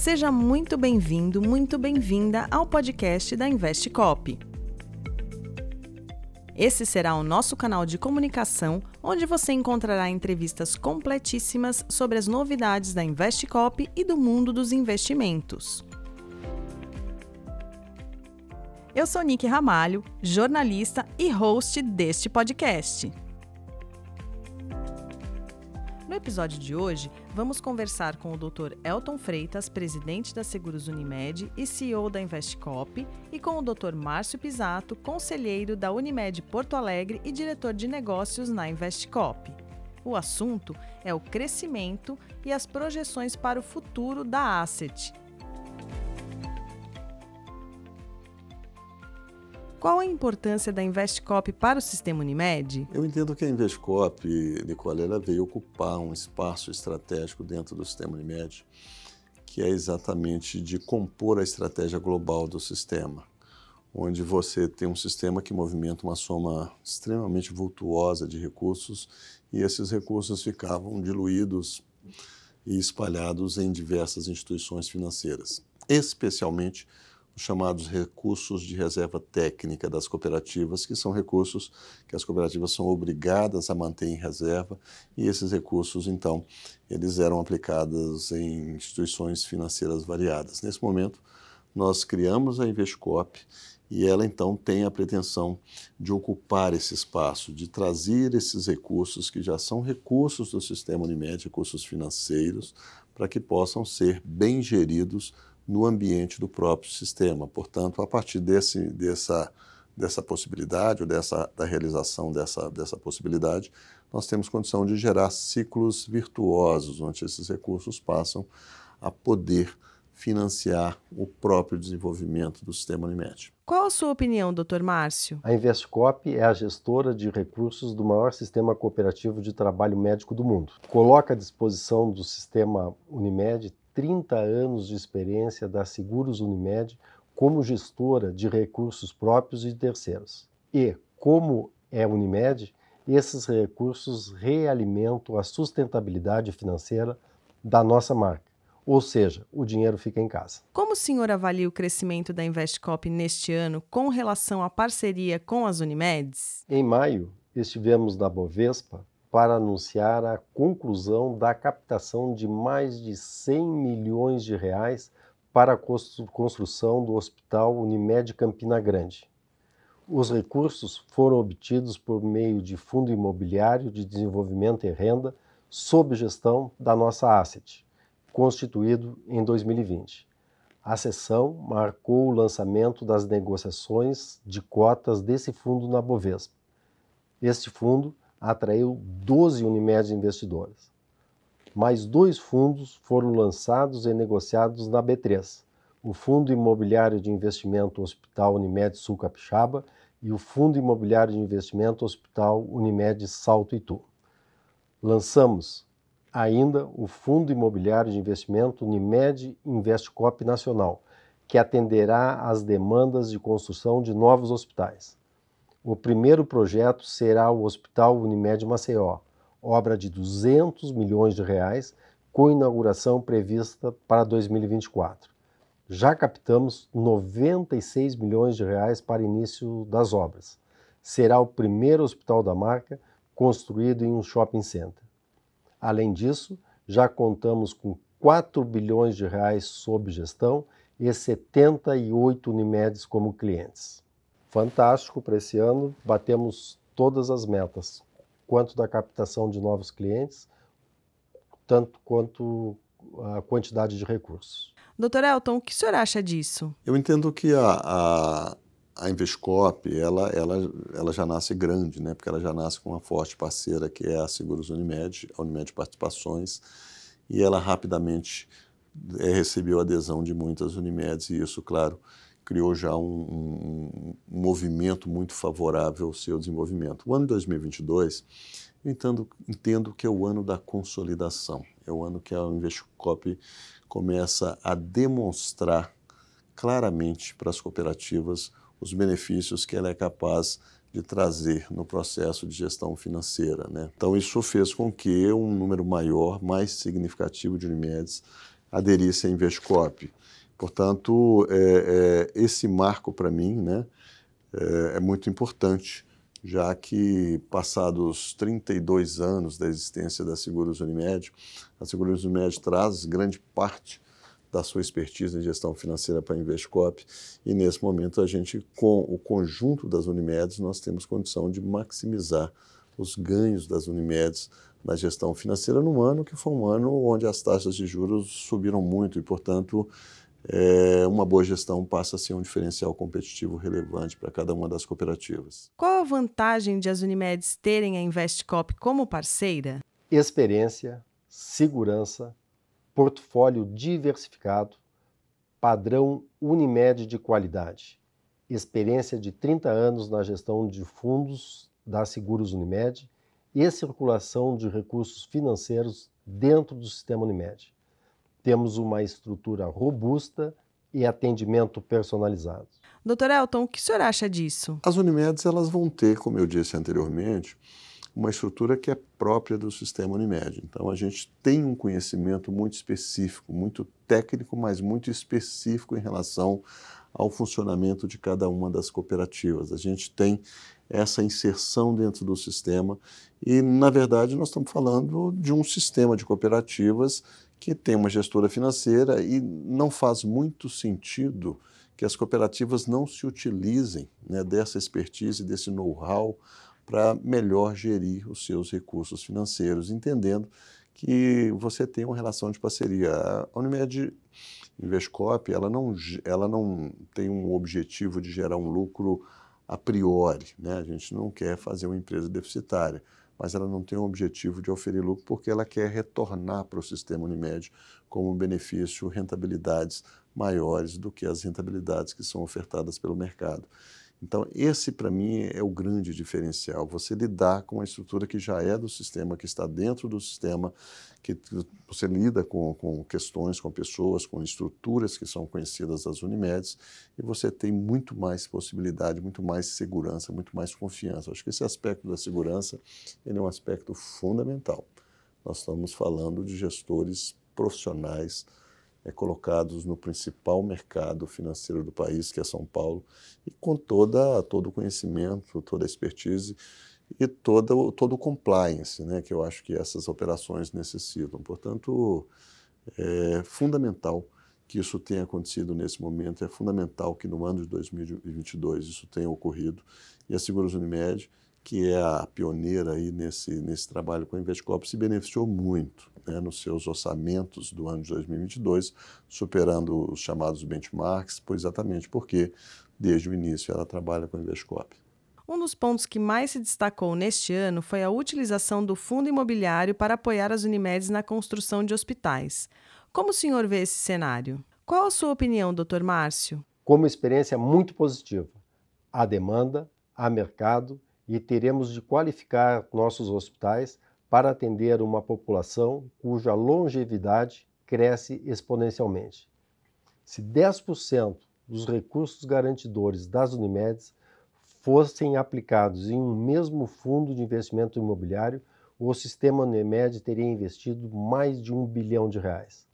Seja muito bem-vindo, muito bem-vinda ao podcast da Investcop. Esse será o nosso canal de comunicação, onde você encontrará entrevistas completíssimas sobre as novidades da Investcop e do mundo dos investimentos. Eu sou Nick Ramalho, jornalista e host deste podcast. No episódio de hoje, vamos conversar com o Dr. Elton Freitas, presidente da Seguros Unimed e CEO da Investcop, e com o Dr. Márcio Pisato, conselheiro da Unimed Porto Alegre e diretor de negócios na Investcop. O assunto é o crescimento e as projeções para o futuro da Asset, Qual a importância da Investcop para o sistema Unimed? Eu entendo que a Investcop, Nicole, ela veio ocupar um espaço estratégico dentro do sistema Unimed, que é exatamente de compor a estratégia global do sistema, onde você tem um sistema que movimenta uma soma extremamente vultuosa de recursos e esses recursos ficavam diluídos e espalhados em diversas instituições financeiras, especialmente chamados recursos de reserva técnica das cooperativas, que são recursos que as cooperativas são obrigadas a manter em reserva, e esses recursos, então, eles eram aplicados em instituições financeiras variadas. Nesse momento, nós criamos a Investcop e ela então tem a pretensão de ocupar esse espaço, de trazer esses recursos que já são recursos do sistema Unimed, recursos financeiros, para que possam ser bem geridos no ambiente do próprio sistema. Portanto, a partir desse, dessa, dessa possibilidade, ou dessa, da realização dessa, dessa possibilidade, nós temos condição de gerar ciclos virtuosos, onde esses recursos passam a poder financiar o próprio desenvolvimento do sistema Unimed. Qual a sua opinião, Dr. Márcio? A Investcop é a gestora de recursos do maior sistema cooperativo de trabalho médico do mundo. Coloca à disposição do sistema Unimed 30 anos de experiência da Seguros Unimed como gestora de recursos próprios e terceiros. E, como é Unimed, esses recursos realimentam a sustentabilidade financeira da nossa marca. Ou seja, o dinheiro fica em casa. Como o senhor avalia o crescimento da Investcop neste ano com relação à parceria com as Unimeds? Em maio, estivemos na Bovespa para anunciar a conclusão da captação de mais de 100 milhões de reais para a construção do Hospital Unimed Campina Grande. Os recursos foram obtidos por meio de Fundo Imobiliário de Desenvolvimento e Renda sob gestão da nossa Asset, constituído em 2020. A sessão marcou o lançamento das negociações de cotas desse fundo na Bovespa. Este fundo atraiu 12 Unimed investidores. Mais dois fundos foram lançados e negociados na B3, o Fundo Imobiliário de Investimento Hospital Unimed Sul Capixaba e o Fundo Imobiliário de Investimento Hospital Unimed Salto Itu. Lançamos ainda o Fundo Imobiliário de Investimento Unimed Investcop Nacional, que atenderá às demandas de construção de novos hospitais. O primeiro projeto será o Hospital Unimed Maceió, obra de 200 milhões de reais, com inauguração prevista para 2024. Já captamos 96 milhões de reais para início das obras. Será o primeiro hospital da marca construído em um shopping center. Além disso, já contamos com 4 bilhões de reais sob gestão e 78 Unimedes como clientes fantástico para esse ano. Batemos todas as metas, quanto da captação de novos clientes, tanto quanto a quantidade de recursos. Doutor Elton, o que o senhor acha disso? Eu entendo que a, a, a Invescop, ela, ela, ela já nasce grande, né? porque ela já nasce com uma forte parceira que é a Seguros Unimed, a Unimed Participações, e ela rapidamente é, recebeu adesão de muitas Unimedes, e isso, claro, criou já um, um, um, movimento muito favorável ao seu desenvolvimento. O ano 2022, eu entendo, entendo que é o ano da consolidação, é o ano que a Investcop começa a demonstrar claramente para as cooperativas os benefícios que ela é capaz de trazer no processo de gestão financeira. Né? Então, isso fez com que um número maior, mais significativo de Unimedes aderisse à Investcop. Portanto, é, é, esse marco para mim né, é, é muito importante já que passados 32 anos da existência da Seguros Unimed, a Seguros Unimed traz grande parte da sua expertise em gestão financeira para a Investcop e nesse momento a gente, com o conjunto das Unimedes, nós temos condição de maximizar os ganhos das Unimedes na gestão financeira num ano que foi um ano onde as taxas de juros subiram muito e, portanto, é, uma boa gestão passa a ser um diferencial competitivo relevante para cada uma das cooperativas. Qual a vantagem de as Unimedes terem a Investcop como parceira? Experiência, segurança, portfólio diversificado, padrão Unimed de qualidade, experiência de 30 anos na gestão de fundos da Seguros Unimed e circulação de recursos financeiros dentro do sistema Unimed temos uma estrutura robusta e atendimento personalizado. Doutor Elton, o que o senhor acha disso? As Unimedes elas vão ter, como eu disse anteriormente, uma estrutura que é própria do sistema Unimed. Então a gente tem um conhecimento muito específico, muito técnico, mas muito específico em relação ao funcionamento de cada uma das cooperativas. A gente tem essa inserção dentro do sistema e, na verdade, nós estamos falando de um sistema de cooperativas que tem uma gestora financeira e não faz muito sentido que as cooperativas não se utilizem né, dessa expertise, desse know-how para melhor gerir os seus recursos financeiros, entendendo que você tem uma relação de parceria. A Unimed Investcop, ela não, ela não tem um objetivo de gerar um lucro a priori, né? a gente não quer fazer uma empresa deficitária mas ela não tem o objetivo de oferir lucro porque ela quer retornar para o sistema Unimed como benefício rentabilidades maiores do que as rentabilidades que são ofertadas pelo mercado. Então, esse para mim é o grande diferencial. Você lidar com uma estrutura que já é do sistema, que está dentro do sistema, que você lida com, com questões, com pessoas, com estruturas que são conhecidas das Unimedes, e você tem muito mais possibilidade, muito mais segurança, muito mais confiança. Acho que esse aspecto da segurança ele é um aspecto fundamental. Nós estamos falando de gestores profissionais é, colocados no principal mercado financeiro do país, que é São Paulo, e com toda, todo o conhecimento, toda a expertise e todo, todo o compliance né, que eu acho que essas operações necessitam. Portanto, é fundamental que isso tenha acontecido nesse momento, é fundamental que no ano de 2022 isso tenha ocorrido. E a Seguros Unimed que é a pioneira aí nesse, nesse trabalho com a Investcop, se beneficiou muito né, nos seus orçamentos do ano de 2022, superando os chamados benchmarks, pois exatamente porque, desde o início, ela trabalha com a Investcop. Um dos pontos que mais se destacou neste ano foi a utilização do fundo imobiliário para apoiar as Unimedes na construção de hospitais. Como o senhor vê esse cenário? Qual a sua opinião, doutor Márcio? Como experiência muito positiva. Há demanda, há mercado e teremos de qualificar nossos hospitais para atender uma população cuja longevidade cresce exponencialmente. Se 10% dos recursos garantidores das Unimedes fossem aplicados em um mesmo fundo de investimento imobiliário, o sistema Unimed teria investido mais de um bilhão de reais.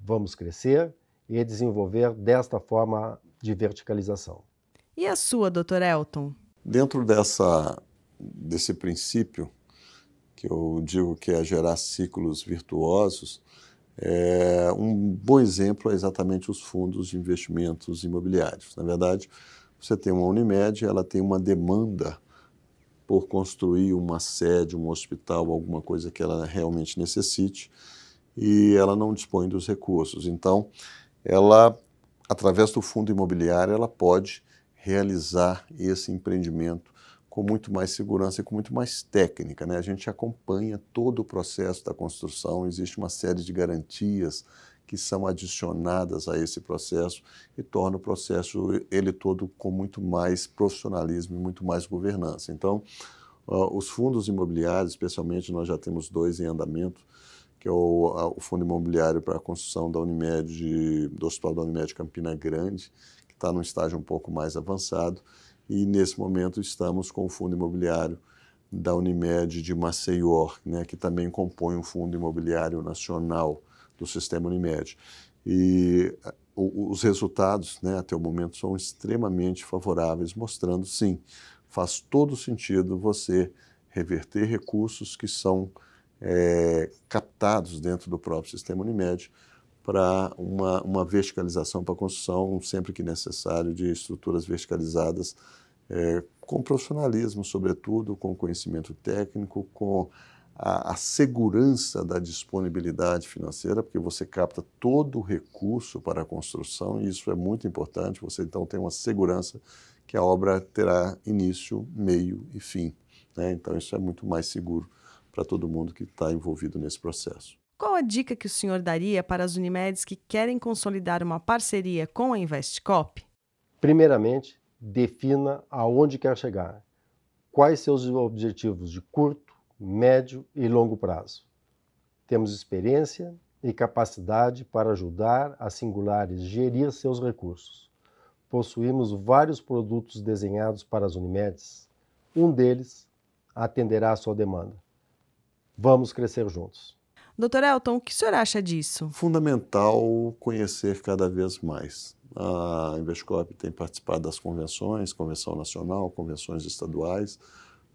Vamos crescer e desenvolver desta forma de verticalização. E a sua, doutor Elton? Dentro dessa, desse princípio, que eu digo que é gerar ciclos virtuosos, é, um bom exemplo é exatamente os fundos de investimentos imobiliários. Na verdade, você tem uma Unimed, ela tem uma demanda por construir uma sede, um hospital, alguma coisa que ela realmente necessite, e ela não dispõe dos recursos. Então, ela, através do fundo imobiliário, ela pode realizar esse empreendimento com muito mais segurança e com muito mais técnica. Né? A gente acompanha todo o processo da construção, existe uma série de garantias que são adicionadas a esse processo e torna o processo ele todo com muito mais profissionalismo e muito mais governança. Então, os fundos imobiliários, especialmente nós já temos dois em andamento, que é o, o Fundo Imobiliário para a Construção da Unimed, do Hospital da Unimed Campina Grande, está num estágio um pouco mais avançado e nesse momento estamos com o fundo imobiliário da Unimed de Maceió, né, que também compõe um fundo imobiliário nacional do sistema Unimed. E os resultados, né, até o momento, são extremamente favoráveis, mostrando, sim, faz todo sentido você reverter recursos que são é, captados dentro do próprio sistema Unimed para uma, uma verticalização para a construção, sempre que necessário, de estruturas verticalizadas é, com profissionalismo, sobretudo, com conhecimento técnico, com a, a, segurança da disponibilidade financeira, porque você capta todo o recurso para a construção e isso é muito importante. Você então tem uma segurança que a obra terá início, meio e fim. Né? Então isso é muito mais seguro para todo mundo que está envolvido nesse processo. Qual a dica que o senhor daria para as Unimedes que querem consolidar uma parceria com a Investcop? Primeiramente, defina aonde quer chegar, quais seus objetivos de curto, médio e longo prazo. Temos experiência e capacidade para ajudar a Singulares gerir seus recursos. Possuímos vários produtos desenhados para as Unimedes. Um deles atenderá à sua demanda. Vamos crescer juntos. Doutor Elton, o que o senhor acha disso? Fundamental conhecer cada vez mais. A Invescop tem participado das convenções, convenção nacional, convenções estaduais.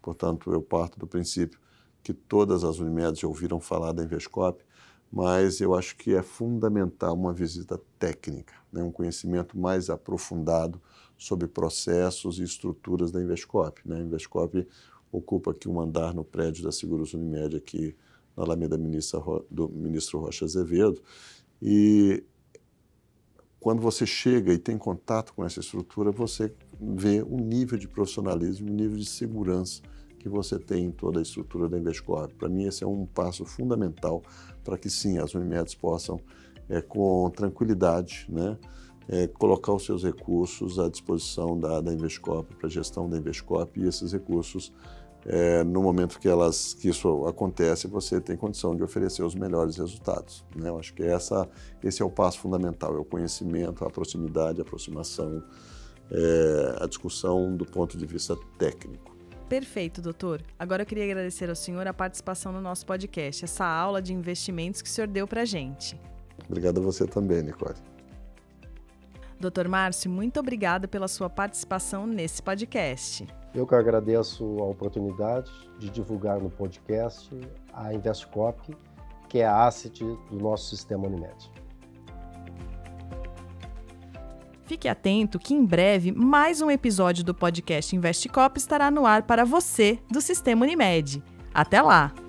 Portanto, eu parto do princípio que todas as Unimedes já ouviram falar da Invescop, mas eu acho que é fundamental uma visita técnica, né? um conhecimento mais aprofundado sobre processos e estruturas da Invescop. Né? A Invescop ocupa aqui um andar no prédio da Seguros Unimed aqui na Alameda do ministro Rocha Azevedo, e quando você chega e tem contato com essa estrutura, você vê o nível de profissionalismo, o nível de segurança que você tem em toda a estrutura da Invescorp. Para mim, esse é um passo fundamental para que, sim, as Unimedes possam, é, com tranquilidade, né, é, colocar os seus recursos à disposição da, da para a gestão da Invescorp, e esses recursos é, no momento que, elas, que isso acontece, você tem condição de oferecer os melhores resultados. Né? Eu acho que essa, esse é o passo fundamental, é o conhecimento, a proximidade, a aproximação, é, a discussão do ponto de vista técnico. Perfeito, doutor. Agora eu queria agradecer ao senhor a participação no nosso podcast, essa aula de investimentos que o senhor deu para a gente. Obrigado a você também, Nicole. Doutor Márcio, muito obrigado pela sua participação nesse podcast. Eu que agradeço a oportunidade de divulgar no podcast a Investcop, que é a asset do nosso sistema Unimed. Fique atento que em breve mais um episódio do podcast Investcop estará no ar para você do Sistema Unimed. Até lá!